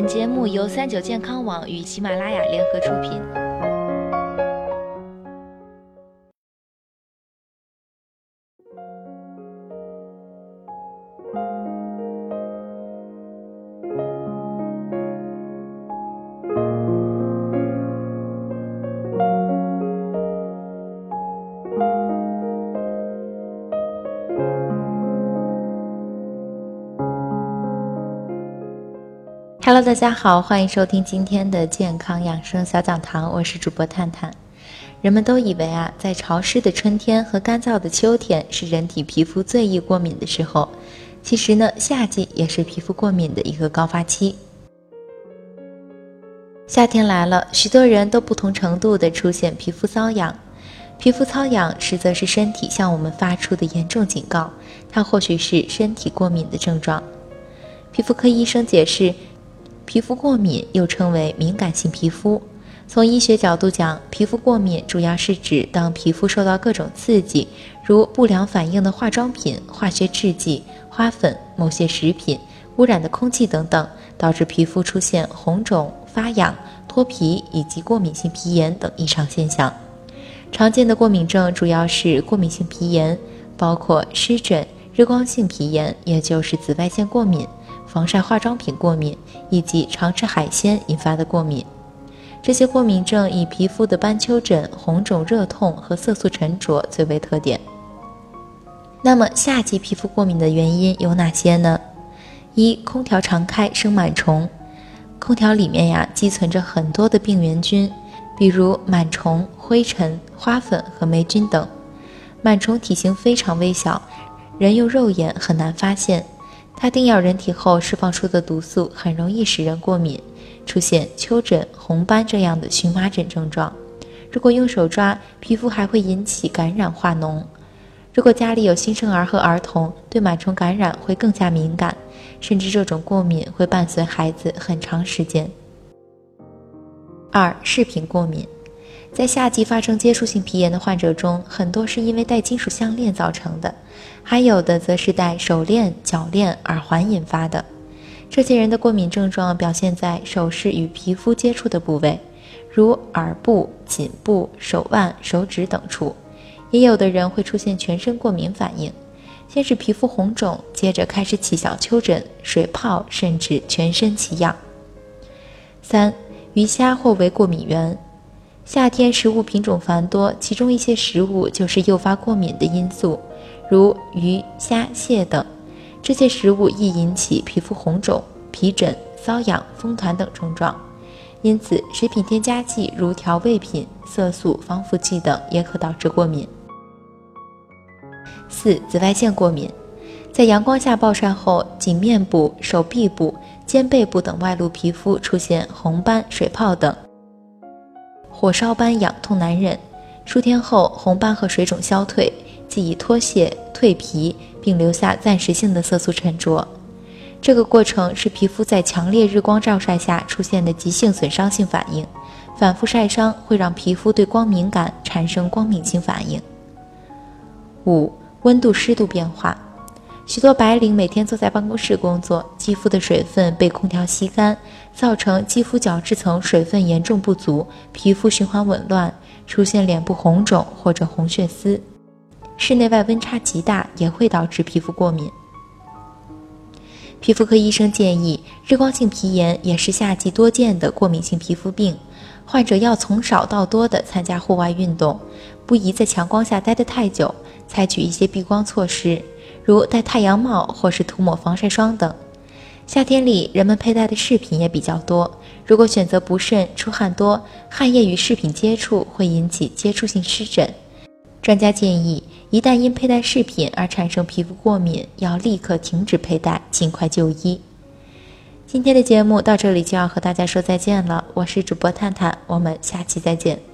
本节目由三九健康网与喜马拉雅联合出品。大家好，欢迎收听今天的健康养生小讲堂，我是主播探探。人们都以为啊，在潮湿的春天和干燥的秋天是人体皮肤最易过敏的时候，其实呢，夏季也是皮肤过敏的一个高发期。夏天来了，许多人都不同程度的出现皮肤瘙痒。皮肤瘙痒实则是身体向我们发出的严重警告，它或许是身体过敏的症状。皮肤科医生解释。皮肤过敏又称为敏感性皮肤。从医学角度讲，皮肤过敏主要是指当皮肤受到各种刺激，如不良反应的化妆品、化学制剂、花粉、某些食品、污染的空气等等，导致皮肤出现红肿、发痒、脱皮以及过敏性皮炎等异常现象。常见的过敏症主要是过敏性皮炎，包括湿疹、日光性皮炎，也就是紫外线过敏。防晒化妆品过敏以及常吃海鲜引发的过敏，这些过敏症以皮肤的斑丘疹、红肿、热痛和色素沉着最为特点。那么夏季皮肤过敏的原因有哪些呢？一、空调常开生螨虫，空调里面呀积存着很多的病原菌，比如螨虫、灰尘、花粉和霉菌等。螨虫体型非常微小，人用肉眼很难发现。它叮咬人体后释放出的毒素很容易使人过敏，出现丘疹、红斑这样的荨麻疹症状。如果用手抓，皮肤还会引起感染化脓。如果家里有新生儿和儿童，对螨虫感染会更加敏感，甚至这种过敏会伴随孩子很长时间。二、饰品过敏。在夏季发生接触性皮炎的患者中，很多是因为戴金属项链造成的，还有的则是戴手链、脚链、耳环引发的。这些人的过敏症状表现在首饰与皮肤接触的部位，如耳部、颈部、手腕、手指等处。也有的人会出现全身过敏反应，先是皮肤红肿，接着开始起小丘疹、水泡，甚至全身起痒。三、鱼虾或为过敏源。夏天食物品种繁多，其中一些食物就是诱发过敏的因素，如鱼、虾、蟹等。这些食物易引起皮肤红肿、皮疹、瘙痒、风团等症状。因此，食品添加剂如调味品、色素、防腐剂等也可导致过敏。四、紫外线过敏，在阳光下暴晒后，颈面部、手臂部、肩背部等外露皮肤出现红斑、水泡等。火烧般痒痛难忍，数天后红斑和水肿消退，即已脱屑蜕皮，并留下暂时性的色素沉着。这个过程是皮肤在强烈日光照晒下出现的急性损伤性反应。反复晒伤会让皮肤对光敏感，产生光敏性反应。五、温度湿度变化。许多白领每天坐在办公室工作，肌肤的水分被空调吸干，造成肌肤角质层水分严重不足，皮肤循环紊乱，出现脸部红肿或者红血丝。室内外温差极大也会导致皮肤过敏。皮肤科医生建议，日光性皮炎也是夏季多见的过敏性皮肤病，患者要从少到多的参加户外运动，不宜在强光下待得太久，采取一些避光措施。如戴太阳帽或是涂抹防晒霜等。夏天里，人们佩戴的饰品也比较多。如果选择不慎、出汗多，汗液与饰品接触会引起接触性湿疹。专家建议，一旦因佩戴饰品而产生皮肤过敏，要立刻停止佩戴，尽快就医。今天的节目到这里就要和大家说再见了，我是主播探探，我们下期再见。